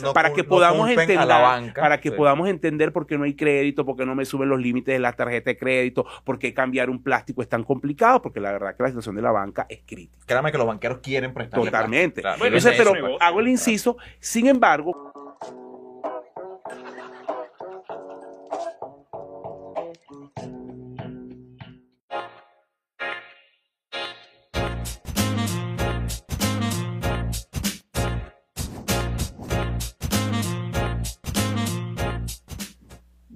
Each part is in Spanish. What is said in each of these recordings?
No para que no podamos a entender, la banca. para que Sí. podamos entender por qué no hay crédito, por qué no me suben los límites de la tarjeta de crédito, por qué cambiar un plástico es tan complicado, porque la verdad que la situación de la banca es crítica. Créame que los banqueros quieren prestar. Totalmente. Claro, Bueno, Entonces, pero negocio. hago el inciso, sin embargo,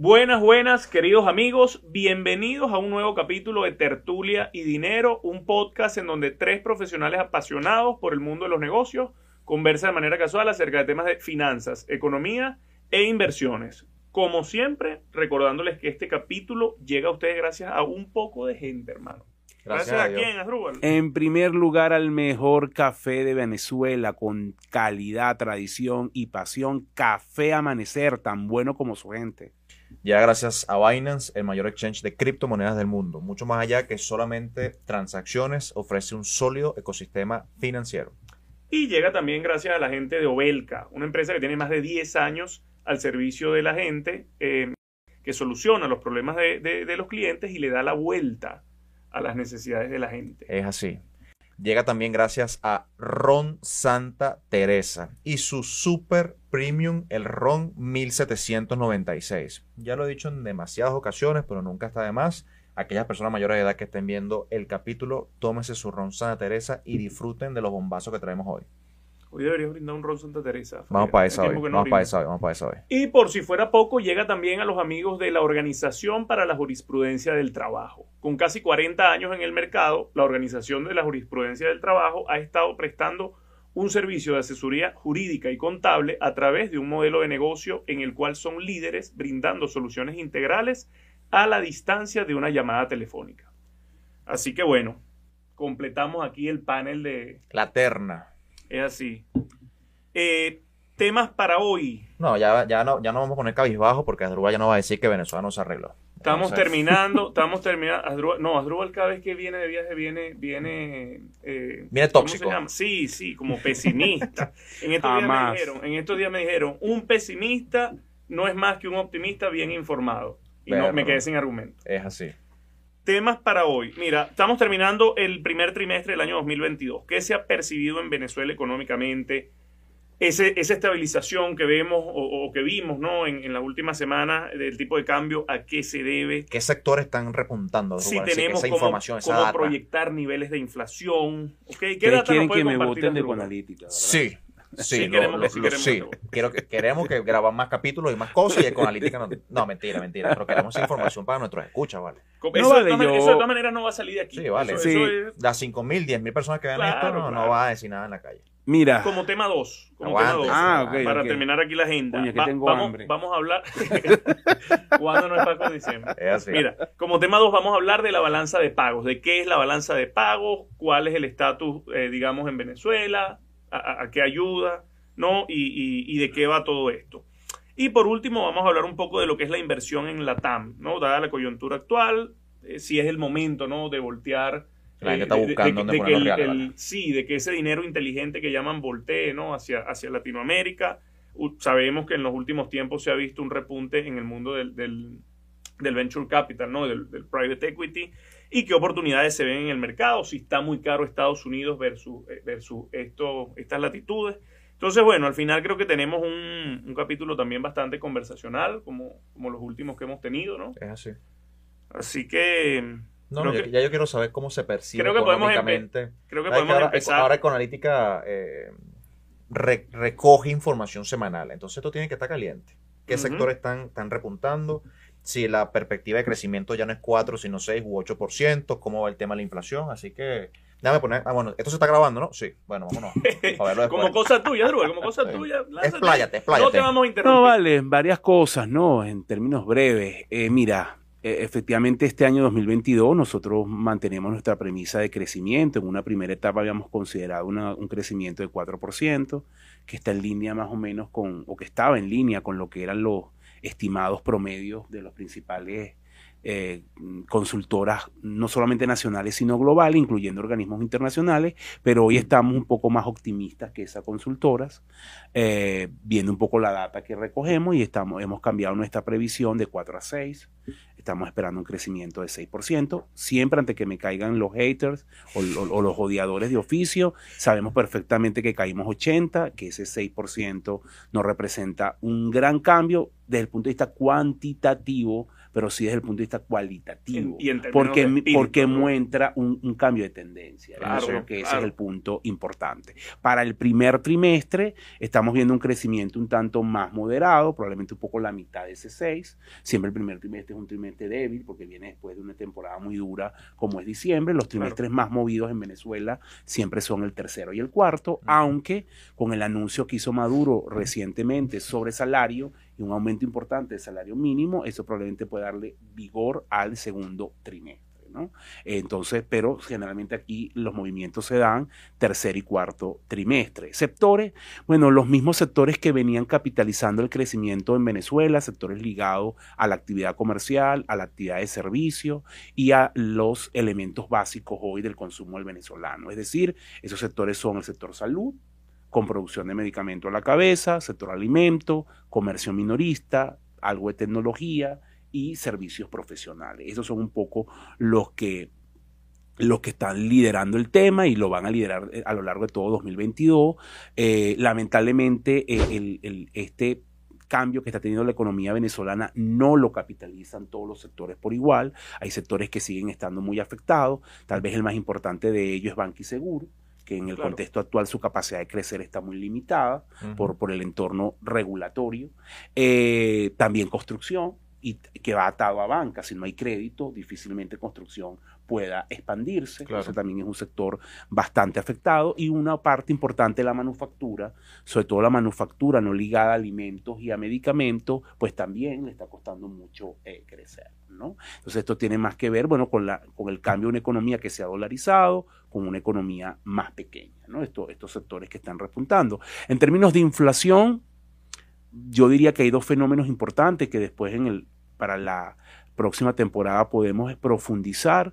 Buenas, buenas, queridos amigos. Bienvenidos a un nuevo capítulo de Tertulia y Dinero, un podcast en donde tres profesionales apasionados por el mundo de los negocios conversan de manera casual acerca de temas de finanzas, economía e inversiones. Como siempre, recordándoles que este capítulo llega a ustedes gracias a un poco de gente, hermano. Gracias, Gracias a Dios. quién, Asdrúbal? en primer lugar al mejor café de Venezuela, con calidad, tradición y pasión, Café Amanecer, tan bueno como su gente. Ya gracias a Binance, el mayor exchange de criptomonedas del mundo. Mucho más allá que solamente transacciones, ofrece un sólido ecosistema financiero. Y llega también gracias a la gente de Obelca, una empresa que tiene más de 10 años al servicio de la gente, eh, que soluciona los problemas de, de- de los clientes y le da la vuelta a las necesidades de la gente. Es así. Llega también gracias a Ron Santa Teresa y su super premium, el Ron 1796. Ya lo he dicho en demasiadas ocasiones, pero nunca está de más. Aquellas personas mayores de edad que estén viendo el capítulo, tómese su Ron Santa Teresa y disfruten de los bombazos que traemos hoy. Hoy deberías brindar un ron Santa Teresa. Vamos para esa hoy. no Vamos para esa hoy. Vamos para esa hoy. Y por si fuera poco, llega también a los amigos de la Organización para la Jurisprudencia del Trabajo. Con casi 40 años en el mercado, la Organización de la Jurisprudencia del Trabajo ha estado prestando un servicio de asesoría jurídica y contable a través de un modelo de negocio en el cual son líderes brindando soluciones integrales a la distancia de una llamada telefónica. Así que bueno, completamos aquí el panel de... La terna. Es así. Eh, temas para hoy. No, ya, ya no, ya no vamos a poner cabizbajo porque Asdrúbal ya no va a decir que Venezuela no se arregló. Estamos Entonces, terminando, estamos terminando. Asdrúbal- no, Asdrúbal cada vez que viene de viaje viene, viene, eh, Viene ¿cómo tóxico. se llama? Sí, sí, como pesimista. En estos, días me dijeron, en estos días me dijeron, un pesimista no es más que un optimista bien informado. Y no, me quedé sin argumento. Es así. Temas para hoy. Mira, estamos terminando el primer trimestre del año 2022. ¿Qué se ha percibido en Venezuela económicamente? Ese, esa estabilización que vemos o, o que vimos ¿no? en, en las últimas semanas del tipo de cambio, ¿a qué se debe? ¿Qué sectores están repuntando? Si tenemos esa cómo, información, esa cómo data. proyectar niveles de inflación. ¿ok? ¿Qué data quieren nos que me voten de ¿verdad? Sí, sí, Sí, lo- queremos lo- que sí, lo- queremos sí. Quiero que, queremos que graban más capítulos y más cosas y Ecoanalítica no. No, mentira, mentira. Pero queremos información para nuestros escuchas, ¿vale? Eso, No, de vale, todas man- yo- eso de todas maneras no va a salir de aquí. Sí, vale. Eso, Sí. eso es Las 5.000, 10.000 personas que vean Claro, esto no, no claro. va a decir nada en la calle. Mira, como tema 2. Como Aguante. tema dos. Ah, ok, Para ok. terminar aquí la agenda. Coño, que tengo vamos, hambre. vamos a hablar. ¿Cuándo no es Paco Diciembre? Es así. Mira, como tema 2 vamos a hablar de la balanza de pagos, de qué es la balanza de pagos, cuál es el estatus, eh, digamos, en Venezuela, a, qué ayuda, ¿no? Y, y- y de qué va todo esto. Y por último vamos a hablar un poco de lo que es la inversión en la TAM, ¿no? Dada la coyuntura actual, eh, si es el momento, ¿no? De voltear. La gente eh, está de- de- buscando de- dónde de poner que los el- reales, el- ¿vale? Sí, de que ese dinero inteligente que llaman voltee, ¿no? Hacia, hacia Latinoamérica. Sabemos que en los últimos tiempos se ha visto un repunte en el mundo del, del, del venture capital, ¿no? Del, del private equity. Y qué oportunidades se ven en el mercado, si está muy caro Estados Unidos versus, eh, versus esto, estas latitudes. Entonces, bueno, al final creo que tenemos un, un capítulo también bastante conversacional, como, como los últimos que hemos tenido, ¿no? Es así. Así que No, Creo ya, que- ya yo quiero saber cómo se percibe Creo que podemos creo que podemos ahora, empezar. ahora Ecoanalítica eh, re- recoge información semanal. Entonces esto tiene que estar caliente. ¿Qué sectores están, están repuntando? Si la perspectiva de crecimiento ya no es 4, sino 6 u 8%, cómo va el tema de la inflación. Así que, déjame poner. Ah, bueno, esto se está grabando, ¿no? Sí. Bueno, vámonos. A verlo después. Como cosa tuya, Druga, como cosa tuya. lánzate. Expláyate, No expláyate. te vamos a interrumpir. No, vale, varias cosas, ¿no? En términos breves. Eh, mira, eh, efectivamente este año 2022 nosotros mantenemos nuestra premisa de crecimiento. En una primera etapa habíamos considerado una- un crecimiento de 4%, que está en línea más o menos con, o que estaba en línea con lo que eran los estimados promedios de los principales eh, consultoras no solamente nacionales, sino globales, incluyendo organismos internacionales, pero hoy estamos un poco más optimistas que esas consultoras, eh, viendo un poco la data que recogemos y estamos, hemos cambiado nuestra previsión de 4 a 6 estamos esperando un crecimiento de 6%. Siempre antes que me caigan los haters o, los odiadores de oficio, sabemos perfectamente que caímos 80, que ese 6% nos representa un gran cambio desde el punto de vista cuantitativo pero sí desde el punto de vista cualitativo. y porque porque muestra un, cambio de tendencia. Claro, que ese es el punto importante. Para el primer trimestre estamos viendo un crecimiento un tanto más moderado, probablemente un poco la mitad de ese 6. Siempre el primer trimestre es un trimestre débil porque viene después de una temporada muy dura como es diciembre. Los trimestres más movidos en Venezuela siempre son el tercero y el cuarto, aunque con el anuncio que hizo Maduro recientemente sobre salario y un aumento importante del salario mínimo, eso probablemente puede darle vigor al segundo trimestre. Entonces, pero generalmente aquí los movimientos se dan tercer y cuarto trimestre. Sectores, bueno, los mismos sectores que venían capitalizando el crecimiento en Venezuela, sectores ligados a la actividad comercial, a la actividad de servicio y a los elementos básicos hoy del consumo del venezolano. Es decir, esos sectores son el sector salud, con producción de medicamentos a la cabeza, sector alimento, comercio minorista, algo de tecnología y servicios profesionales. Esos son un poco los que los que están liderando el tema y lo van a liderar eh, a lo largo de todo 2022. Eh, lamentablemente, eh, este cambio que está teniendo la economía venezolana no lo capitalizan todos los sectores por igual. Hay sectores que siguen estando muy afectados. Tal vez el más importante de ellos es Banco Seguro que en el contexto actual su capacidad de crecer está muy limitada por, por el entorno regulatorio. Eh, también construcción, y que va atado a banca. Si no hay crédito, difícilmente construcción pueda expandirse. Eso también es un sector bastante afectado. Y una parte importante de la manufactura, sobre todo la manufactura no ligada a alimentos y a medicamentos, pues también le está costando mucho eh, crecer. ¿no? Entonces esto tiene más que ver, bueno, con, la, con el cambio de una economía que se ha dolarizado, con una economía más pequeña, ¿no? Estos, estos sectores que están repuntando. En términos de inflación, yo diría que hay dos fenómenos importantes que después en el, para la próxima temporada podemos profundizar.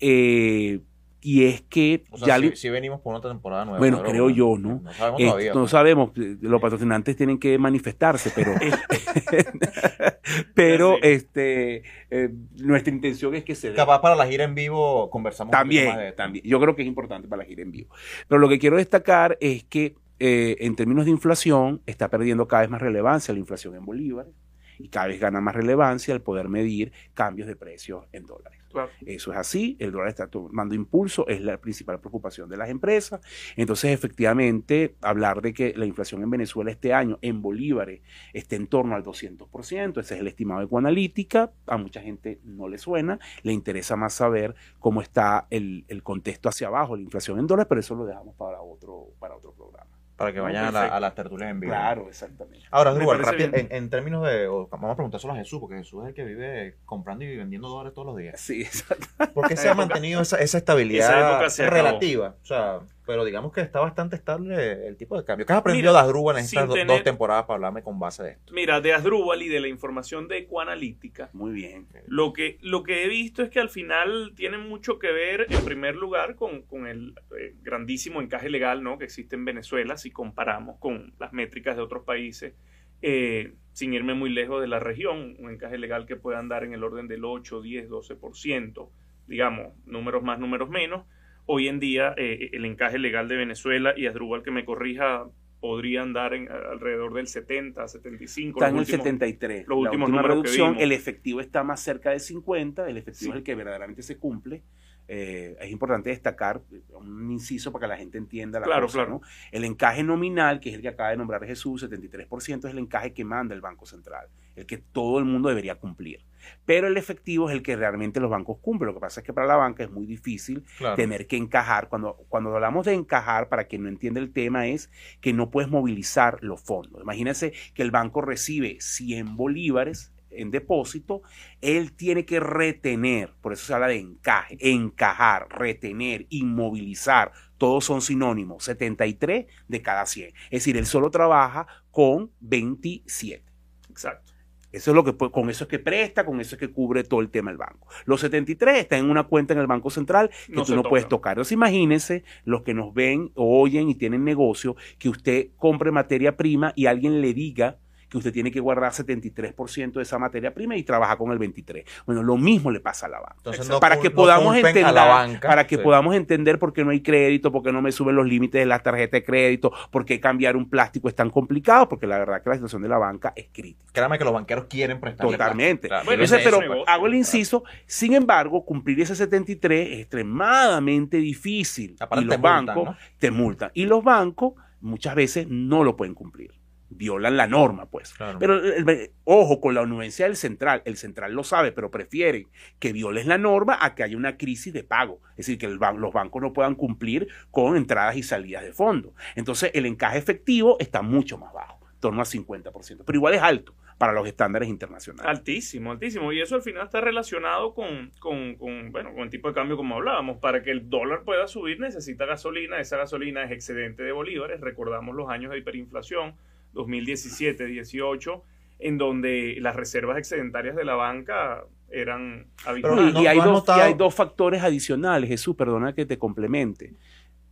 Eh, y es que ya si, venimos por otra temporada nueva. Bueno, creo yo, ¿no? No sabemos todavía. No pues. sabemos, los patrocinantes tienen que manifestarse, pero pero este eh, nuestra intención es que se Capaz para la gira en vivo conversamos también, más de también. Yo creo que es importante para la gira en vivo. Pero lo que quiero destacar es que eh, en términos de inflación está perdiendo cada vez más relevancia la inflación en bolívares y cada vez gana más relevancia el poder medir cambios de precios en dólares. Eso es así, el dólar está tomando impulso, es la principal preocupación de las empresas. Entonces, efectivamente, hablar de que la inflación en Venezuela este año en bolívares esté en torno al 200%, ese es el estimado de Coanalítica, a mucha gente no le suena, le interesa más saber cómo está el, el contexto hacia abajo, la inflación en dólares, pero eso lo dejamos para otro, para otro programa. Para que vayan a, las tertulias en vivo. Claro, exactamente. Ahora, en, términos de. vamos a preguntárselo a Jesús, porque Jesús es el que vive comprando y vendiendo dólares todos los días. Sí, exacto. ¿Por qué se ha mantenido esa, esa estabilidad relativa? O sea, pero digamos que está bastante estable el tipo de cambio. ¿Qué has aprendido de Asdrúbal en estas dos temporadas para hablarme con base de esto? Mira, de Asdrúbal y de la información de Ecoanalítica. Muy bien. Lo que, lo que he visto es que al final tiene mucho que ver, en primer lugar, con, el eh, grandísimo encaje legal ¿no? que existe en Venezuela, si comparamos con las métricas de otros países. Eh, sin irme muy lejos de la región, un encaje legal que puede andar en el orden del 8, 10, 12%, digamos, números más, números menos Hoy en día eh, el encaje legal de Venezuela, y Asdrúbal que me corrija, podría andar en, alrededor del 70, 75. Está en el 73. Los últimos la reducción, el efectivo está más cerca de 50, el efectivo es el que verdaderamente se cumple. Eh, es importante destacar un inciso para que la gente entienda la claro, cosa, El encaje nominal, que es el que acaba de nombrar Jesús, 73%, es el encaje que manda el Banco Central, el que todo el mundo debería cumplir. Pero el efectivo es el que realmente los bancos cumplen. Lo que pasa es que para la banca es muy difícil tener que encajar. Cuando, cuando hablamos de encajar, para quien no entiende el tema, es que no puedes movilizar los fondos. Imagínense que el banco recibe 100 bolívares en depósito, él tiene que retener, por eso se habla de encaje, encajar, retener, inmovilizar, todos son sinónimos, 73 de cada 100. Es decir, él solo trabaja con 27. Exacto. Eso es lo que con eso es que presta, con eso es que cubre todo el tema del banco. Los 73 están en una cuenta en el Banco Central que No tú no toca. puedes tocar. Entonces imagínense los que nos ven, o oyen y tienen negocio, que usted compre materia prima y alguien le diga que usted tiene que guardar 73% de esa materia prima y trabaja con el 23. Bueno, lo mismo le pasa a la banca. Entonces, para que podamos entender, a la banca. para que Sí. podamos entender por qué no hay crédito, por qué no me suben los límites de la tarjeta de crédito, por qué cambiar un plástico es tan complicado, porque la verdad que la situación de la banca es crítica. Créame que los banqueros quieren prestar. Totalmente. Claro, Bueno, Entonces, es pero negocio. hago el inciso, sin embargo, cumplir ese 73 es extremadamente difícil. Aparte y te los multan, bancos ¿no? te multan. Y los bancos muchas veces no lo pueden cumplir. Violan la norma, pues. Claro. Pero el- el- ojo con la Universidad del Central, el Central lo sabe, pero prefieren que violes la norma a que haya una crisis de pago. Es decir, que el los bancos no puedan cumplir con entradas y salidas de fondos. Entonces, el encaje efectivo está mucho más bajo, en torno a 50%, pero igual es alto para los estándares internacionales. Altísimo, altísimo. Y eso al final está relacionado con, con, con, bueno, con el tipo de cambio como hablábamos. Para que el dólar pueda subir necesita gasolina. Esa gasolina es excedente de bolívares. Recordamos los años de hiperinflación, 2017, 18, en donde las reservas excedentarias de la banca eran habituales. y, no- y hay no has dos, notado- y hay dos factores adicionales, Jesús, perdona que te complemente,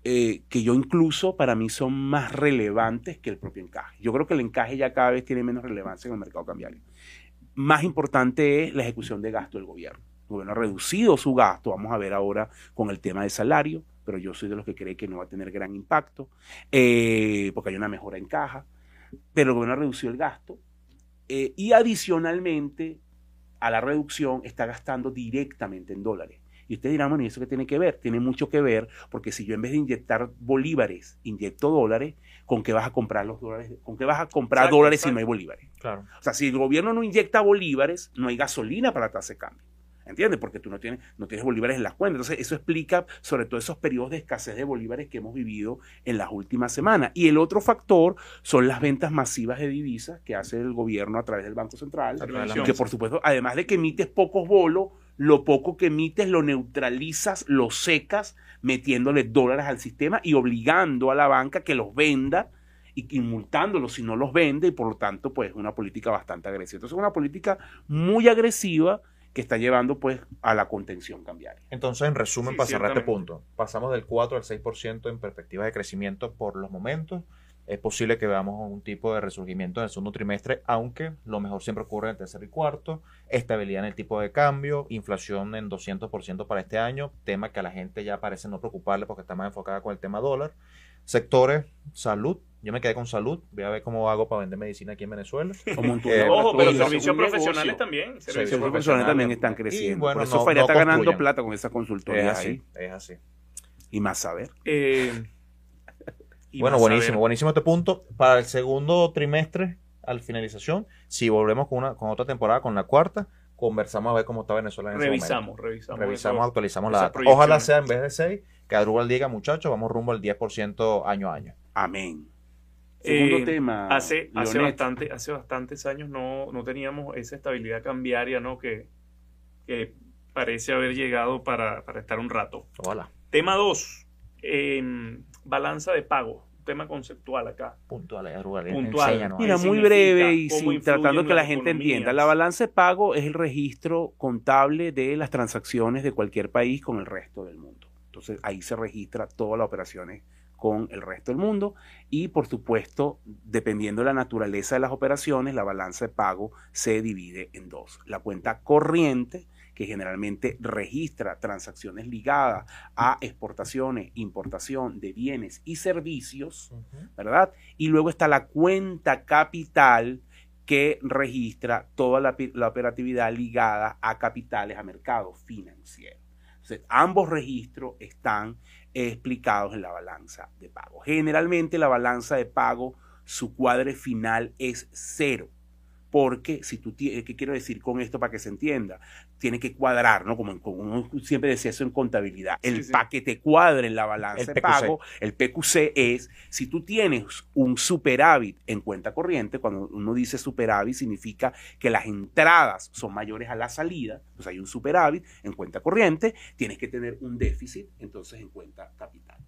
eh, que yo incluso para mí son más relevantes que el propio encaje. Yo creo que el encaje ya cada vez tiene menos relevancia en el mercado cambiario. Más importante es la ejecución de gasto del gobierno. El gobierno ha reducido su gasto, vamos a ver ahora con el tema de salario, pero yo soy de los que cree que no va a tener gran impacto, eh, porque hay una mejora en caja, pero el gobierno ha reducido el gasto eh, y adicionalmente a la reducción está gastando directamente en dólares. Y ustedes dirán, bueno, ¿y eso qué tiene que ver? Tiene mucho que ver porque si yo en vez de inyectar bolívares, inyecto dólares, ¿con qué vas a comprar los dólares? ¿Con qué vas a comprar Exacto, dólares si no hay bolívares? Claro. O sea, si el gobierno no inyecta bolívares, no hay gasolina para la tasa de cambio. ¿Entiendes? Porque tú no tienes, no tienes bolívares en las cuentas. Entonces, eso explica sobre todo esos periodos de escasez de bolívares que hemos vivido en las últimas semanas. Y el otro factor son las ventas masivas de divisas que hace el gobierno a través del Banco Central. Que por supuesto, además de que emites pocos bolos, lo poco que emites lo neutralizas, lo secas, metiéndole dólares al sistema y obligando a la banca que los venda y, multándolos si no los vende y por lo tanto pues una política bastante agresiva. Entonces es una política muy agresiva que está llevando pues a la contención cambiaria. Entonces, en resumen, Sí, para cerrar este punto, pasamos del 4 al 6% en perspectivas de crecimiento por los momentos. Es posible que veamos un tipo de resurgimiento en el segundo trimestre, aunque lo mejor siempre ocurre en el tercer y cuarto. Estabilidad en el tipo de cambio, inflación en 200% para este año, tema que a la gente ya parece no preocuparle porque está más enfocada con el tema dólar. Sectores, salud. Yo me quedé con salud. Voy a ver cómo hago para vender medicina aquí en Venezuela. Como en tu Eh, Ojo, pero servicios profesionales también. Servicios profesionales. profesionales también están Y, creciendo. bueno, Por eso no- Faria no está ganando plata con esa Es consultoría así, ahí. es así. Y más saber. Eh, y Bueno, más buenísimo, saber. buenísimo este punto. Para el segundo trimestre, al finalización, si volvemos con, una, con otra temporada, con la cuarta, conversamos a ver cómo está Venezuela en ese momento. Revisamos, revisamos. Revisamos, actualizamos la data. Ojalá sea en vez de 6, que Adrubal diga, muchachos, vamos rumbo al 10% año a año. Amén. Segundo Eh, tema. Hace, hace, bastante, hace bastantes años no, no teníamos esa estabilidad cambiaria ¿no? que, que parece haber llegado para, para estar un rato. Ojalá. Tema 2, balanza de pago. Tema conceptual acá. Puntual, Adrubal. Puntual. enséñanos. Mira, ¿Qué muy breve y ¿Cómo sin, tratando que la gente entienda. La balanza de pago es el registro contable de las transacciones de cualquier país con el resto del mundo. Entonces ahí se registra todas las operaciones con el resto del mundo y por supuesto, dependiendo de la naturaleza de las operaciones, la balanza de pago se divide en dos. La cuenta corriente, que generalmente registra transacciones ligadas a exportaciones, importación de bienes y servicios. ¿verdad? Y luego está la cuenta capital que registra toda la, operatividad ligada a capitales, a mercados financieros. Entonces, ambos registros están explicados en la balanza de pago. Generalmente la balanza de pago, su cuadre final es cero. Porque si tú tienes, ¿qué quiero decir con esto para que se entienda? Tiene que cuadrar, ¿no? Como, uno siempre decía eso en contabilidad. El Sí, sí. paquete cuadre en la balanza de pago, el PQC es, si tú tienes un superávit en cuenta corriente, cuando uno dice superávit significa que las entradas son mayores a la salida, pues hay un superávit en cuenta corriente, tienes que tener un déficit entonces en cuenta capital.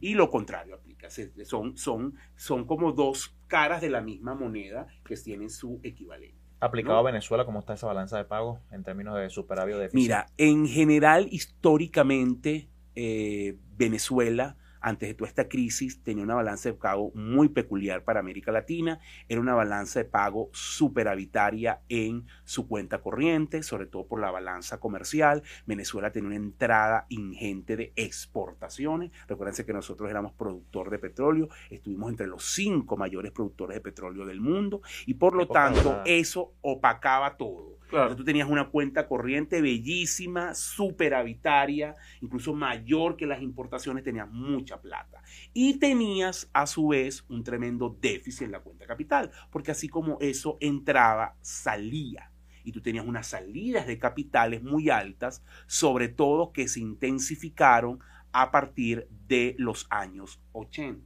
Y lo contrario aplica. Se- Son, son, son como dos caras de la misma moneda que tienen su equivalente. Aplicado ¿no? a Venezuela, ¿cómo está esa balanza de pago en términos de superávit o déficit? Mira, en general, históricamente, eh, Venezuela, antes de toda esta crisis, tenía una balanza de pago muy peculiar para América Latina. Era una balanza de pago superavitaria en su cuenta corriente, sobre todo por la balanza comercial. Venezuela tenía una entrada ingente de exportaciones. Recuérdense que nosotros éramos productor de petróleo, estuvimos entre los cinco mayores productores de petróleo del mundo y por lo tanto eso opacaba todo. Claro. Entonces, tú tenías una cuenta corriente bellísima, superavitaria, incluso mayor que las importaciones, tenías mucha plata. Y tenías a su vez un tremendo déficit en la cuenta capital, porque así como eso entraba, salía. Y tú tenías unas salidas de capitales muy altas, sobre todo que se intensificaron a partir de los años 80.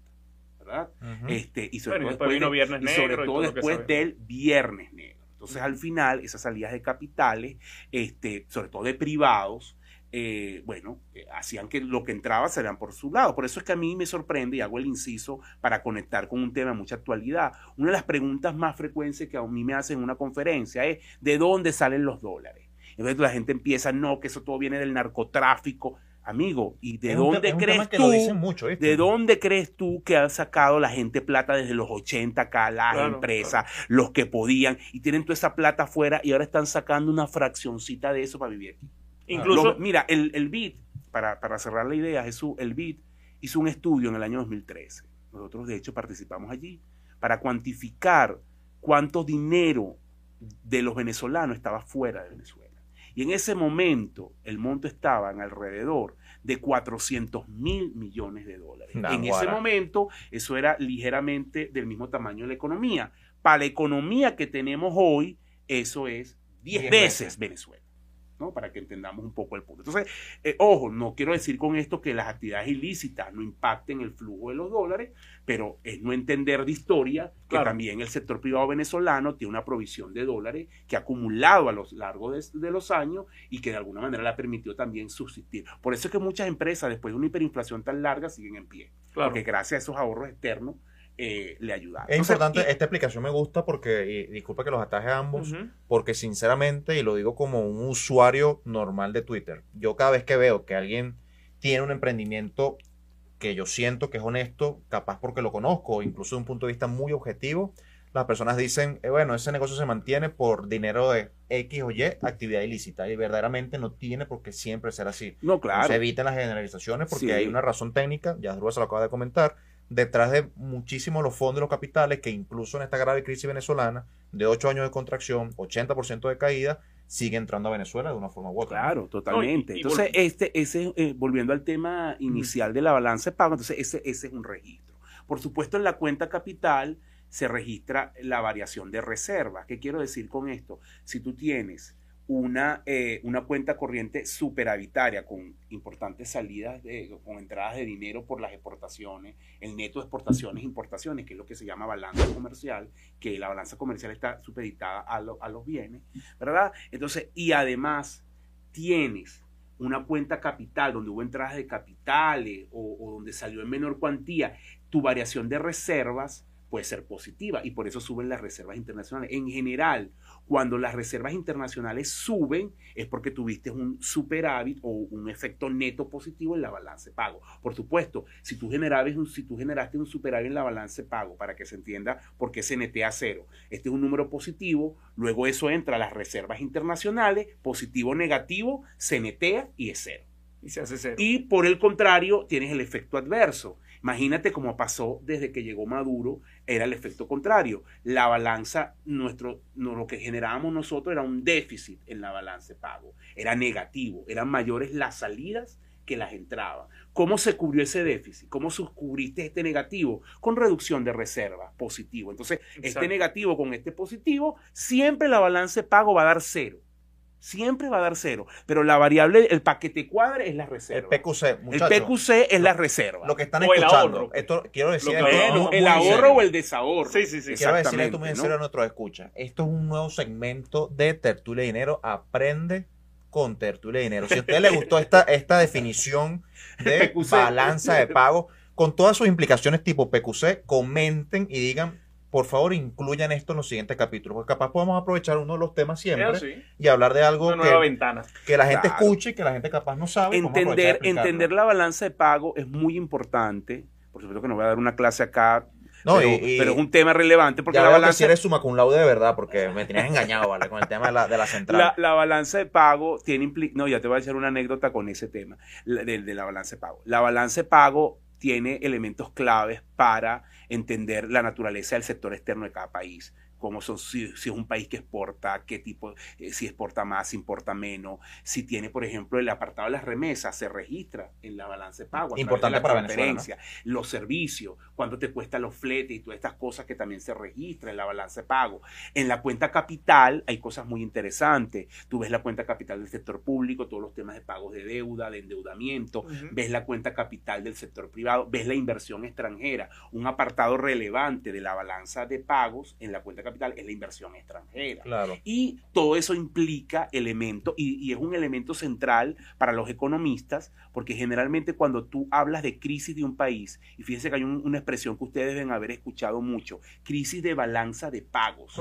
¿verdad? Este, y sobre Bueno, y todo después vino de- y sobre Negro y todo después del Viernes Negro. Entonces, al final, esas salidas de capitales, este, sobre todo de privados, eh, bueno, eh, hacían que lo que entraba salían por su lado. Por eso es que a mí me sorprende, y hago el inciso para conectar con un tema de mucha actualidad. Una de las preguntas más frecuentes que a mí me hacen en una conferencia es, ¿de dónde salen los dólares? Entonces la gente empieza, no, que eso todo viene del narcotráfico. Amigo, ¿y de Es dónde un crees tú? lo dicen mucho, ¿viste? ¿De dónde crees tú que han sacado la gente plata desde los 80 acá, las Claro, empresas, los que podían, y tienen toda esa plata afuera y ahora están sacando una fraccioncita de eso para vivir aquí? Incluso, Los- mira, el, el BID, para, para cerrar la idea, Jesús, el BID hizo un estudio en el año 2013. Nosotros, de hecho, participamos allí para cuantificar cuánto dinero de los venezolanos estaba fuera de Venezuela. Y en ese momento el monto estaba en alrededor de 400 mil millones de dólares. En ese momento eso era ligeramente del mismo tamaño de la economía. Para la economía que tenemos hoy, eso es 10 Diez veces veces. Venezuela. ¿No? Para que entendamos un poco el punto. Entonces, eh, ojo, no quiero decir con esto que las actividades ilícitas no impacten el flujo de los dólares, pero es no entender de historia que Claro. también el sector privado venezolano tiene una provisión de dólares que ha acumulado a lo largo de, de los años y que de alguna manera le ha permitido también subsistir. Por eso es que muchas empresas, después de una hiperinflación tan larga, siguen en pie. claro, Porque gracias a esos ahorros externos eh, le ayudaron. Es Entonces, importante, y- esta explicación me gusta porque, y disculpa que los ataje a ambos, porque sinceramente, y lo digo como un usuario normal de Twitter, yo cada vez que veo que alguien tiene un emprendimiento que yo siento que es honesto, capaz porque lo conozco, incluso de un punto de vista muy objetivo, las personas dicen, eh, bueno, ese negocio se mantiene por dinero de X o Y, actividad ilícita, y verdaderamente no tiene por qué siempre ser así. no, claro. Se eviten las generalizaciones porque Sí. hay una razón técnica, ya Drúa se lo acaba de comentar, detrás de muchísimos los fondos y los capitales que incluso en esta grave crisis venezolana, de 8 años de contracción, 80% de caída, sigue entrando a Venezuela de una forma u otra. Claro, totalmente. y entonces, este, ese, eh, volviendo al tema inicial de la balanza de pago, entonces ese, ese es un registro. Por supuesto, en la cuenta capital se registra la variación de reservas. ¿Qué quiero decir con esto? Si tú tienes una, eh, una cuenta corriente superavitaria con importantes salidas, de, con entradas de dinero por las exportaciones, el neto de exportaciones e importaciones, que es lo que se llama balanza comercial, que la balanza comercial está supeditada a, lo- a los bienes, ¿verdad? Entonces, y además tienes una cuenta capital donde hubo entradas de capitales o, o donde salió en menor cuantía, tu variación de reservas puede ser positiva y por eso suben las reservas internacionales. En general, cuando las reservas internacionales suben es porque tuviste un superávit o un efecto neto positivo en la balanza de pago. Por supuesto, si tú, un, si tú generaste un superávit en la balanza de pago, para que se entienda por qué se netea cero, este es un número positivo, luego eso entra a las reservas internacionales, positivo o negativo, se netea y es cero. y se hace cero. Y por el contrario, tienes el efecto adverso. Imagínate cómo pasó desde que llegó Maduro, era el efecto contrario. La balanza, nuestro, no, lo que generábamos nosotros era un déficit en la balanza de pago, era negativo, eran mayores las salidas que las entraban. ¿Cómo se cubrió ese déficit? ¿Cómo cubriste este negativo? Con reducción de reservas, positivo. Entonces, este negativo con este positivo, siempre la balanza de pago va a dar cero. Siempre va a dar cero. Pero la variable, el paquete cuadre es la El reserva. PQC, El muchachos. PQC es la reserva. Lo que están O el escuchando, ahorro. esto quiero decir, Lo que- esto el ahorro serio. o el desahorro. Sí, sí, sí. Quiero decirle esto muy en serio ¿no? a nuestros escuchas. Esto es un nuevo segmento de Tertulia de Dinero. Aprende con Tertulia de Dinero. Si a usted le gustó esta, esta definición de PQC. balanza de pago, con todas sus implicaciones tipo PQC, comenten y digan por favor incluyan esto en los siguientes capítulos, porque capaz podemos aprovechar uno de los temas siempre sí, y hablar de algo una nueva que, ventana. que la gente Claro. escuche y que la gente capaz no sabe. Entender, entender la balanza de pago es muy importante. Por supuesto que no voy a dar una clase acá, No, pero, y- y- pero es un tema relevante porque ya la balanza, si eres summa cum laude de verdad, porque me tienes engañado, ¿vale? Con el tema de la, de la central. la, la balanza de pago tiene impli- No, ya te voy a echar una anécdota con ese tema de, de la balanza de pago. La balanza de pago tiene elementos claves para entender la naturaleza del sector externo de cada país. Cómo son, si, si es un país que exporta, qué tipo, eh, si exporta más, si importa menos, si tiene, por ejemplo, el apartado de las remesas, se registra en la balanza de pago. Importante de la para Venezuela, ¿no? transferencia, Los servicios, cuánto te cuestan los fletes y todas estas cosas que también se registran en la balanza de pago. En la cuenta capital hay cosas muy interesantes. Tú ves la cuenta capital del sector público, todos los temas de pagos de deuda, de endeudamiento, ves la cuenta capital del sector privado, ves la inversión extranjera. Un apartado relevante de la balanza de pagos en la cuenta capital es la inversión extranjera. Claro. Y todo eso implica elementos, y, y es un elemento central para los economistas, porque generalmente cuando tú hablas de crisis de un país, y fíjense que hay un- una expresión que ustedes deben haber escuchado mucho, crisis de balanza de pagos.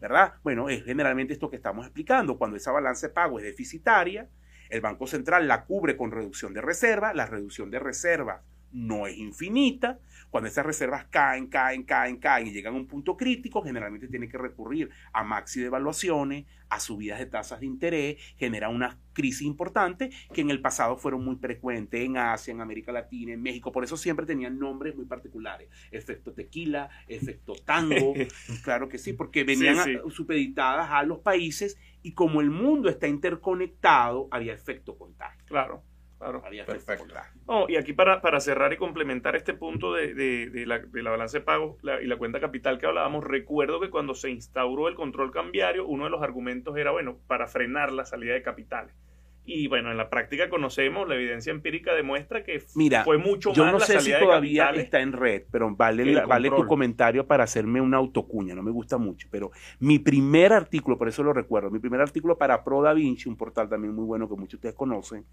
¿verdad? Bueno, es generalmente esto que estamos explicando. Cuando esa balanza de pago es deficitaria, el Banco Central la cubre con reducción de reserva, la reducción de reserva no es infinita. Cuando esas reservas caen, caen, caen, caen y llegan a un punto crítico, generalmente tiene que recurrir a maxi devaluaciones, a subidas de tasas de interés, genera una crisis importante que en el pasado fueron muy frecuentes en Asia, en América Latina, en México. Por eso siempre tenían nombres muy particulares. Efecto tequila, efecto tango, Claro que sí, porque venían Sí, sí. a- supeditadas a los países y como el mundo está interconectado, había efecto contagio. Claro, claro. Perfecto. No, y aquí para, para cerrar y complementar este punto de, de- de la, de la balanza de pagos la- y la cuenta capital que hablábamos, recuerdo que cuando se instauró el control cambiario, uno de los argumentos era, bueno, para frenar la salida de capitales. Y bueno, en la práctica conocemos, la evidencia empírica demuestra que Mira, fue mucho Yo más no la sé si salida todavía está en red, pero vale, la- vale tu comentario para hacerme una autocuña, no me gusta mucho, pero mi primer artículo, por eso lo recuerdo, mi primer artículo para Pro Da Vinci, un portal también muy bueno que muchos de ustedes conocen,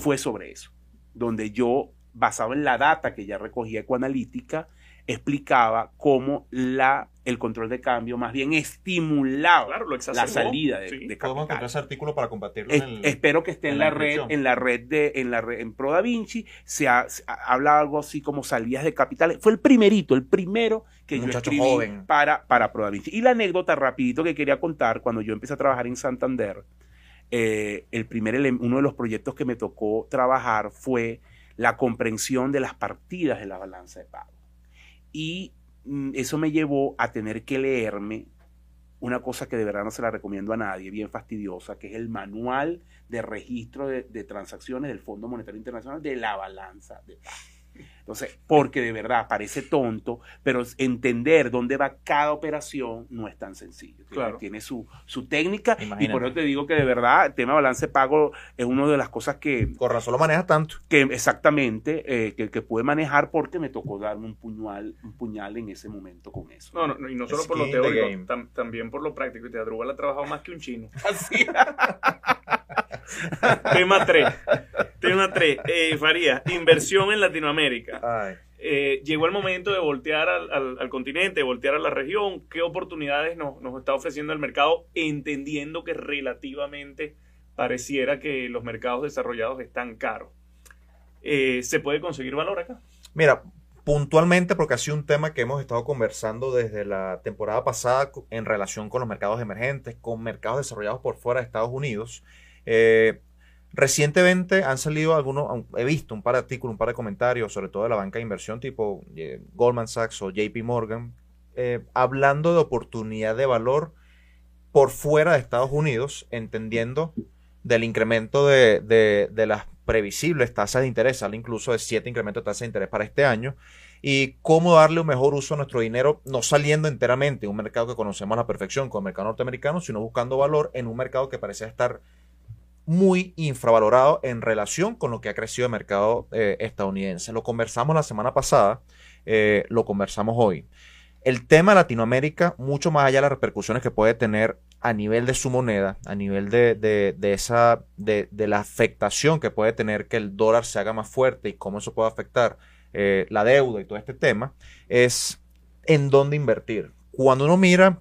fue sobre eso, donde yo, basado en la data que ya recogía Ecoanalítica, explicaba cómo la, el control de cambio más bien estimulaba Claro, la salida de, Sí. de Podemos encontrar capital. ese artículo para compartirlo Es- en el... espero que esté en, en la, la red, en la red de, en la red, en Pro Da Vinci, se, ha- se ha- habla algo así como salidas de capitales. Fue el primerito, el primero que yo escribí joven. para, para Pro Da Vinci. Y la anécdota rapidito que quería contar, cuando yo empecé a trabajar en Santander, eh, el primer uno de los proyectos que me tocó trabajar fue la comprensión de las partidas de la balanza de pago. Y eso me llevó a tener que leerme una cosa que de verdad no se la recomiendo a nadie, bien fastidiosa, que es el manual de registro de, transacciones del Fondo Monetario Internacional de la balanza de. Entonces, porque de verdad parece tonto, pero entender dónde va cada operación no es tan sencillo. Tiene, Claro. tiene su, su técnica y por eso te digo que de verdad el tema de balance de pago es una de las cosas que, Con razón lo manejas tanto. que exactamente eh, que, que pude manejar porque me tocó darme un puñal, un puñal en ese momento con eso. No, no, no, y no solo por lo teórico, tam- también por lo práctico. Y Teatrugal ha trabajado más que un chino. Así. Tema 3. Tema 3. Eh, Faría, inversión en Latinoamérica. Ay. Eh, llegó el momento de voltear al, al- al continente, de voltear a la región. ¿Qué oportunidades nos, nos está ofreciendo el mercado? Entendiendo que relativamente pareciera que los mercados desarrollados están caros. Eh, ¿Se puede conseguir valor acá? Mira, puntualmente, porque ha sido un tema que hemos estado conversando desde la temporada pasada en relación con los mercados emergentes, con mercados desarrollados por fuera de Estados Unidos. Eh, recientemente han salido algunos, he visto un par de artículos, un par de comentarios, sobre todo de la banca de inversión tipo eh, Goldman Sachs o JP Morgan, eh, hablando de oportunidad de valor por fuera de Estados Unidos, entendiendo del incremento de, las previsibles tasas de interés, incluso de siete incrementos de tasas de interés para este año, y cómo darle un mejor uso a nuestro dinero, no saliendo enteramente de un mercado que conocemos a la perfección como el mercado norteamericano, sino buscando valor en un mercado que parecía estar muy infravalorado en relación con lo que ha crecido el mercado eh, estadounidense. Lo conversamos la semana pasada, eh, lo conversamos hoy. El tema Latinoamérica, mucho más allá de las repercusiones que puede tener a nivel de su moneda, a nivel de, de- esa, de, de la afectación que puede tener que el dólar se haga más fuerte y cómo eso puede afectar eh, la deuda y todo este tema, es en dónde invertir, cuando uno mira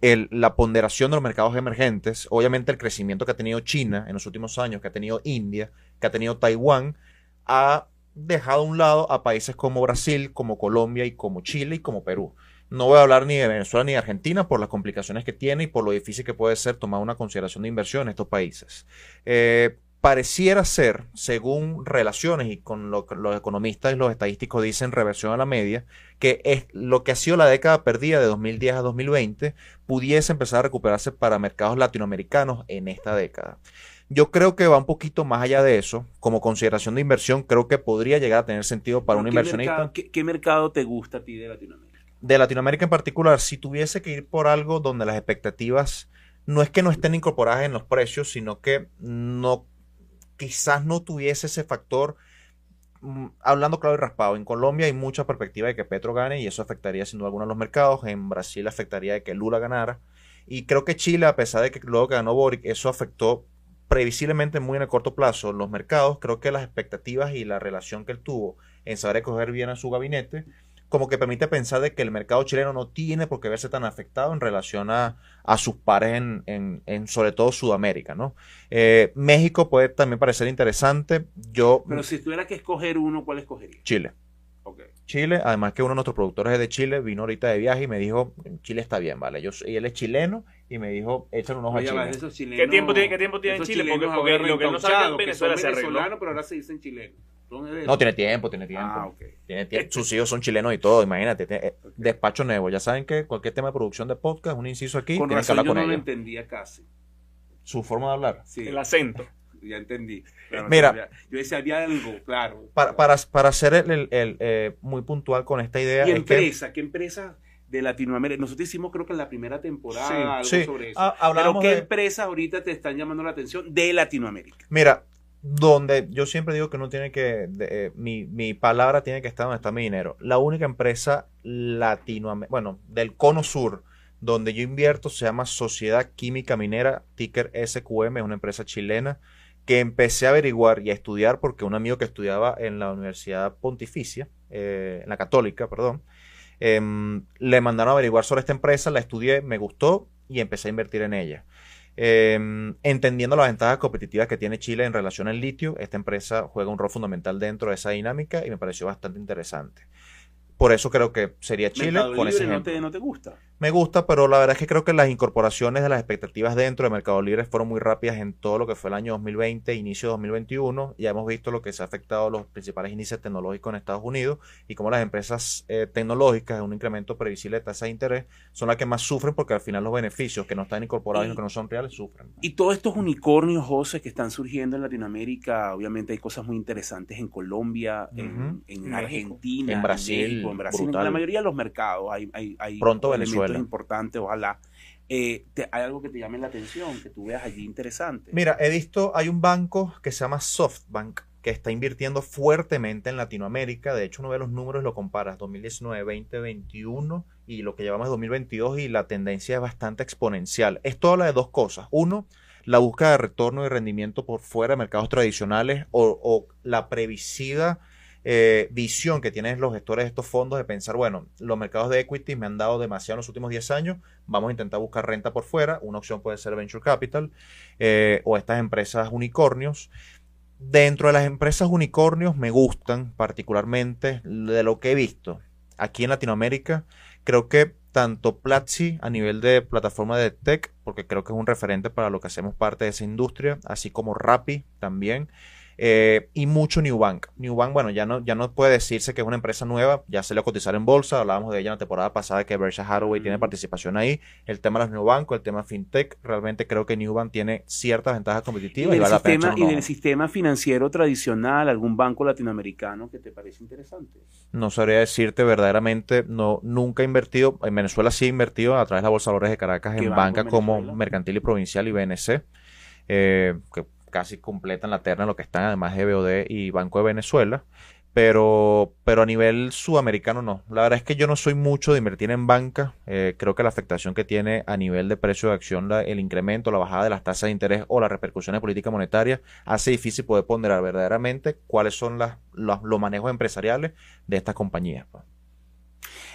la ponderación de los mercados emergentes, obviamente el crecimiento que ha tenido China en los últimos años, que ha tenido India, que ha tenido Taiwán, ha dejado a un lado a países como Brasil, como Colombia y como Chile y como Perú. No voy a hablar ni de Venezuela ni de Argentina por las complicaciones que tiene y por lo difícil que puede ser tomar una consideración de inversión en estos países. Eh, pareciera ser, según relaciones y con lo que los economistas y los estadísticos dicen reversión a la media, que es lo que ha sido la década perdida de 2010 a 2020 pudiese empezar a recuperarse para mercados latinoamericanos en esta década. Yo creo que va un poquito más allá de eso. Como consideración de inversión, creo que podría llegar a tener sentido para un inversionista. ¿qué, mercado te gusta a ti de Latinoamérica? De Latinoamérica en particular, si tuviese que ir por algo donde las expectativas no es que no estén incorporadas en los precios, sino que no quizás no tuviese ese factor, mm, hablando claro y raspado, en Colombia hay mucha perspectiva de que Petro gane y eso afectaría sin duda alguna a los mercados, en Brasil afectaría de que Lula ganara, y creo que Chile, a pesar de que luego que ganó Boric, eso afectó previsiblemente muy en el corto plazo los mercados, creo que las expectativas y la relación que él tuvo en saber escoger bien a su gabinete, como que permite pensar de que el mercado chileno no tiene por qué verse tan afectado en relación a, sus pares en, en, sobre todo Sudamérica, ¿no? Eh, México puede también parecer interesante. Yo, Pero si tuviera que escoger uno, ¿cuál escogería? Chile. Chile, además que uno de nuestros productores es de Chile, vino ahorita de viaje y me dijo, Chile está bien, ¿vale? Yo, y él es chileno y me dijo, échale un ojo a Chile. ¿Qué tiempo tiene, qué tiempo tiene en Chile? Porque, porque lo que no sabe Venezuela se arregló. pero ahora se dicen chilenos. No, tiene tiempo, tiene tiempo. Ah, tiene tiempo. Sus hijos son chilenos y todo, imagínate. Eh, despacho nuevo. Ya saben que cualquier tema de producción de podcast, un inciso aquí, con razón, que hablar yo no lo entendía casi. Su forma de hablar. Sí. El acento. Ya entendí. Mira, yo decía, había algo, claro. Para, para, para ser el, el, eh, muy puntual con esta idea. ¿Y empresa? ¿Qué empresa de Latinoamérica? Nosotros hicimos, creo que en la primera temporada, algo sobre eso. Ah, Pero ¿qué empresas ahorita te están llamando la atención de Latinoamérica? Mira, donde yo siempre digo que no tiene que, eh, mi, mi, palabra tiene que estar donde está mi dinero. La única empresa latinoamericana, bueno, del cono sur, donde yo invierto se llama Sociedad Química Minera, ticker SQM, es una empresa chilena que empecé a averiguar y a estudiar porque un amigo que estudiaba en la Universidad Pontificia, eh, en la Católica, perdón, em, le mandaron a averiguar sobre esta empresa, la estudié, me gustó y empecé a invertir en ella. Em, entendiendo las ventajas competitivas que tiene Chile en relación al litio, esta empresa juega un rol fundamental dentro de esa dinámica y me pareció bastante interesante. Por eso creo que sería Chile con ese ejemplo. No te, gusta? Me gusta, pero la verdad es que creo que las incorporaciones de las expectativas dentro de Mercado Libre fueron muy rápidas en todo lo que fue el año 2020, inicio de 2021. Ya hemos visto lo que se ha afectado a los principales índices tecnológicos en Estados Unidos y cómo las empresas eh, tecnológicas, en un incremento previsible de tasa de interés, son las que más sufren porque al final los beneficios que no están incorporados y, que no son reales sufren. Y todos estos unicornios, José, que están surgiendo en Latinoamérica, obviamente hay cosas muy interesantes en Colombia, en, Argentina, en Brasil en Brasil, en la mayoría de los mercados hay, hay, Pronto Venezuela. Importantes, ojalá. Eh, ¿Hay algo que te llame la atención, que tú veas allí interesante? Mira, he visto, hay un banco que se llama SoftBank, que está invirtiendo fuertemente en Latinoamérica. De hecho, uno ve los números y lo comparas 2019, 2021 y lo que llevamos 2022 y la tendencia es bastante exponencial. Esto habla de dos cosas. Uno, la búsqueda de retorno y rendimiento por fuera de mercados tradicionales o, o la previsiva eh, visión que tienen los gestores de estos fondos de pensar, bueno, los mercados de equity me han dado demasiado en los últimos 10 años, vamos a intentar buscar renta por fuera, una opción puede ser venture capital eh, o estas empresas unicornios. Dentro de las empresas unicornios me gustan particularmente de lo que he visto aquí en Latinoamérica. Creo que tanto Platzi a nivel de plataforma de tech, porque creo que es un referente para lo que hacemos parte de esa industria, así como Rappi también. Eh, y mucho Newbank. Newbank, bueno, ya no, ya no puede decirse que es una empresa nueva, ya se le cotizar en bolsa, hablábamos de ella en la temporada pasada que Berkshire Hathaway tiene participación ahí. El tema de los Newbank, el tema FinTech, realmente creo que Newbank tiene ciertas ventajas competitivas. ¿Y, del, sistema, y del sistema financiero tradicional, algún banco latinoamericano que te parece interesante? No sabría decirte verdaderamente, no, nunca he invertido, en Venezuela sí he invertido a través de la Bolsa de Valores de Caracas en banca como Mercantil y Provincial y BNC. Eh, que casi completan la terna lo que están, además de BOD y Banco de Venezuela. Pero, pero a nivel sudamericano no. La verdad es que yo no soy mucho de invertir en banca. Eh, creo que la afectación que tiene a nivel de precio de acción, el incremento, la bajada de las tasas de interés o las repercusiones de política monetaria hace difícil poder ponderar verdaderamente cuáles son las, los, manejos empresariales de estas compañías.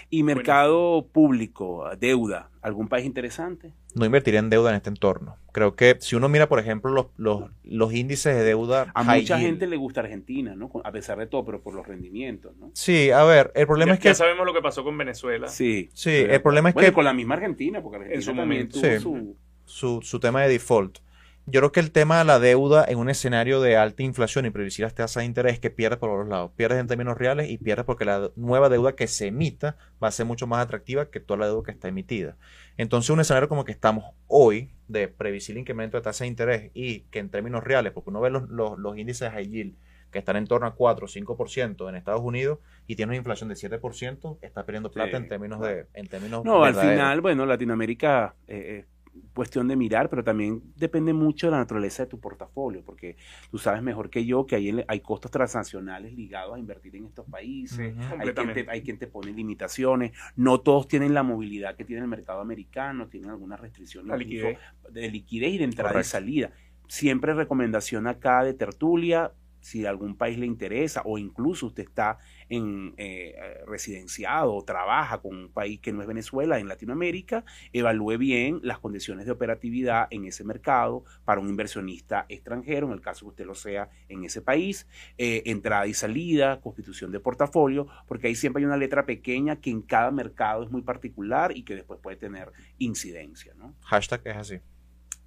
Y mercado público, deuda, ¿algún país interesante? No invertiría en deuda en este entorno. Creo que si uno mira, por ejemplo, los, los, los índices de deuda. A mucha gente le gusta Argentina, ¿no? A pesar de todo, pero por los rendimientos, ¿no? Sí, a ver, el problema ya, es que. Ya sabemos lo que pasó con Venezuela. Sí. Sí, el problema es bueno, que. con la misma Argentina, porque Argentina En su momento. tuvo Sí. su. su, su tema de default. Yo creo que el tema de la deuda en un escenario de alta inflación y previsibles tasas de interés es que pierdes por los lados. Pierdes en términos reales y pierdes porque la nueva deuda que se emita va a ser mucho más atractiva que toda la deuda que está emitida. Entonces, un escenario como que estamos hoy de previsible incremento de tasa de interés y que en términos reales, porque uno ve los, los, los índices de high yield que están en torno a 4 o 5% en Estados Unidos y tiene una inflación de 7%, está perdiendo plata Sí, en términos de en términos No, al final, bueno, Latinoamérica eh, eh, cuestión de mirar, pero también depende mucho de la naturaleza de tu portafolio, porque tú sabes mejor que yo que hay, hay costos transnacionales ligados a invertir en estos países. Hay quien, te, hay quien te pone limitaciones, no todos tienen la movilidad que tiene el mercado americano, tienen algunas restricciones liquidez. de liquidez y de entrada y salida. Siempre recomendación acá de tertulia, si algún país le interesa o incluso usted está en eh, residenciado o trabaja con un país que no es Venezuela en Latinoamérica, evalúe bien las condiciones de operatividad en ese mercado para un inversionista extranjero, en el caso que usted lo sea en ese país, eh, entrada y salida, constitución de portafolio, porque ahí siempre hay una letra pequeña que en cada mercado es muy particular y que después puede tener incidencia, ¿no? Hashtag es así.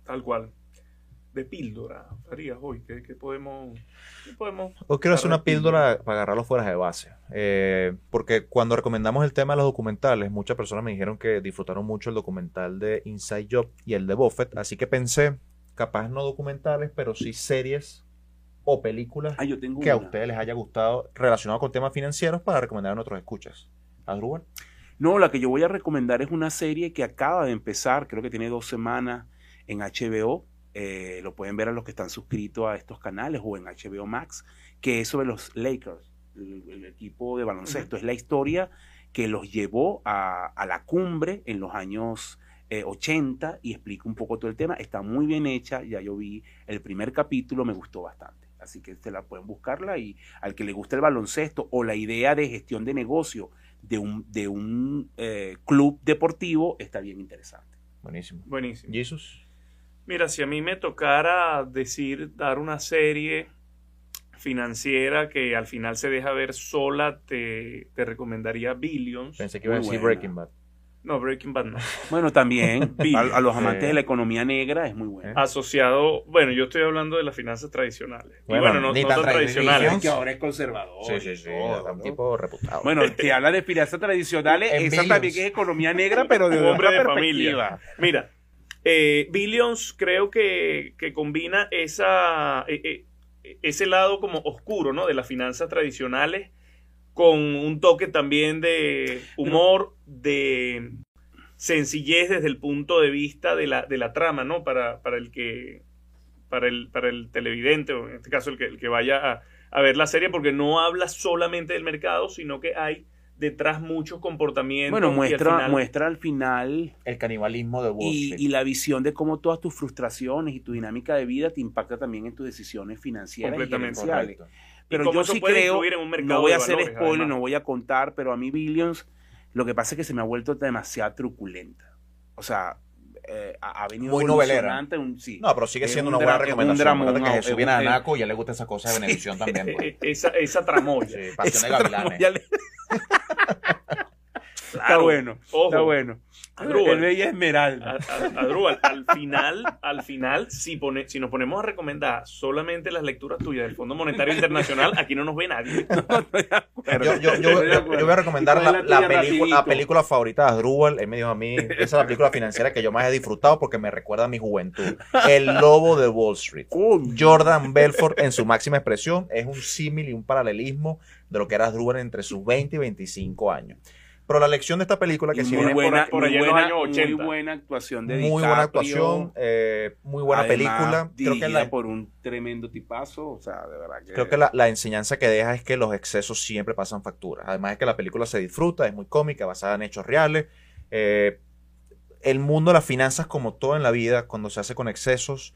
Tal cual. De píldora, Farías, hoy. ¿Qué, qué podemos, qué podemos Hoy quiero hacer una píldora para agarrarlo fuera de base. Eh, porque cuando recomendamos el tema de los documentales, muchas personas me dijeron que disfrutaron mucho el documental de Inside Job y el de Buffett. Así que pensé, capaz no documentales, pero sí series o películas Ah, yo tengo que a ustedes les haya gustado relacionado con temas financieros para recomendar a nuestros escuchas. ¿Adrúbal? No, la que yo voy a recomendar es una serie que acaba de empezar, creo que tiene dos semanas en HBO. Eh, lo pueden ver a los que están suscritos a estos canales o en HBO Max, que es sobre los Lakers, el, el equipo de baloncesto. Es la historia que los llevó a, a la cumbre en los años eh, 80 y explica un poco todo el tema. Está muy bien hecha, ya yo vi el primer capítulo, me gustó bastante. Así que se la pueden buscarla y al que le guste el baloncesto o la idea de gestión de negocio de un, de un eh, club deportivo está bien interesante. Buenísimo. Buenísimo. Jesus. Mira, si a mí me tocara decir, dar una serie financiera que al final se deja ver sola, te, te recomendaría Billions. Pensé que iba a decir buena. Breaking Bad. No, Breaking Bad no. Bueno, también a, a los amantes Sí. de la economía negra es muy bueno. Eh. Asociado, bueno, yo estoy hablando de las finanzas tradicionales. Y Bueno, bueno, no, ni no tan tradicionales. tradicionales. que ahora es conservador. Sí, sí, sí. todo, un ¿no? tipo reputado. Bueno, que habla de finanzas tradicionales, esa Billions. también es economía negra, pero de Un hombre otra de perspectiva. familia. Mira, eh, Billions creo que, combina eh, eh, ese lado como oscuro, ¿no? De las finanzas tradicionales con un toque también de humor, de sencillez desde el punto de vista de la, de la trama, ¿no? Para, para el que para el, para el televidente, o en este caso el que, el que vaya a ver la serie, porque no habla solamente del mercado, sino que hay detrás muchos comportamientos. Bueno, y al muestra, final- muestra al final el canibalismo de Wall y, Street. y la visión de cómo todas tus frustraciones y tu dinámica de vida te impacta también en tus decisiones financieras y Completamente. Correcto. Pero cómo yo sí puede creo, en un mercado no voy de a hacer valores, spoiler, además. no voy a contar, pero a mí Billions, lo que pasa es que se me ha vuelto demasiado truculenta. O sea, eh, ha, venido Muy novelera. un- sí. No, pero sigue siendo un una buena un recomendación. dramón, Acuérdate que Jesús es viene un- a Anaco y ya le gusta esa cosa de Venevisión también. pues. Esa, esa tramoya. Sí, Pasión de Esa Gavilanes. ya le- Está bueno, Ojo. está bueno. Adrúbal. El Bella Esmeralda. Adrúbal, al final, al final, si, pone, si nos ponemos a recomendar solamente las lecturas tuyas del Fondo Monetario Internacional, aquí no nos ve nadie. Yo, yo, yo, yo- yo voy a recomendar ¿Y la, película, la película favorita de Asdrúbal. Él me dijo a mí, esa es la película financiera que yo más he disfrutado porque me recuerda a mi juventud. El Lobo de Wall Street. Jordan Belfort en su máxima expresión es un símil y un paralelismo de lo que era Asdrúbal entre sus 20 y 25 años. Pero la lección de esta película que Y si muy viene buena, por muy en los buena- años muy 80. buena actuación de muy buena actuación, eh, muy buena película. Creo que la, por un tremendo tipazo, o sea, de verdad que... Creo que la, la enseñanza que deja es que los excesos siempre pasan factura. Además es que la película se disfruta, es muy cómica, basada en hechos reales. Eh, el mundo de las finanzas, como todo en la vida, cuando se hace con excesos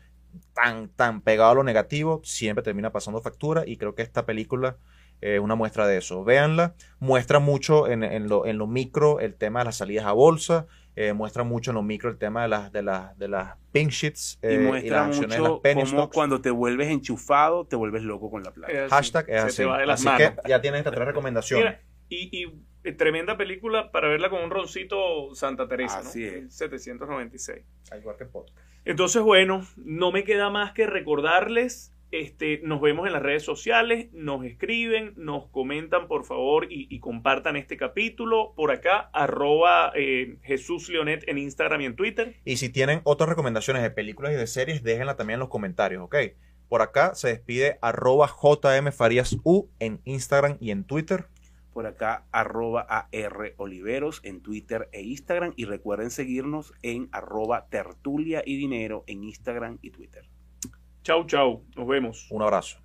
tan, tan pegado a lo negativo, siempre termina pasando factura. Y creo que esta película es una muestra de eso. Véanla, muestra mucho en, en, lo, en lo micro el tema de las salidas a bolsa, eh, muestra mucho en lo micro el tema de las, de las, de las pink sheets y eh, muestra las acciones de mucho las penny cómo cuando te vuelves enchufado, te vuelves loco con la plata. Es así, Hashtag es se así. te va de las Así manos. que ya tienes estas tres recomendaciones. Mira, y, y, eh, tremenda película para verla con un roncito Santa Teresa, Así ¿no? es. 796. Al igual que podcast. Entonces, bueno, no me queda más que recordarles, este, nos vemos en las redes sociales, nos escriben, nos comentan por favor y, y compartan este capítulo por acá, arroba eh, Jesús Leonet en Instagram y en Twitter. Y si tienen otras recomendaciones de películas y de series, déjenla también en los comentarios, ¿ok? Por acá se despide arroba JM Farías U en Instagram y en Twitter. Por acá, arroba AR Oliveros en Twitter e Instagram. Y recuerden seguirnos en arroba tertulia y dinero en Instagram y Twitter. Chau, chau, nos vemos. Un abrazo.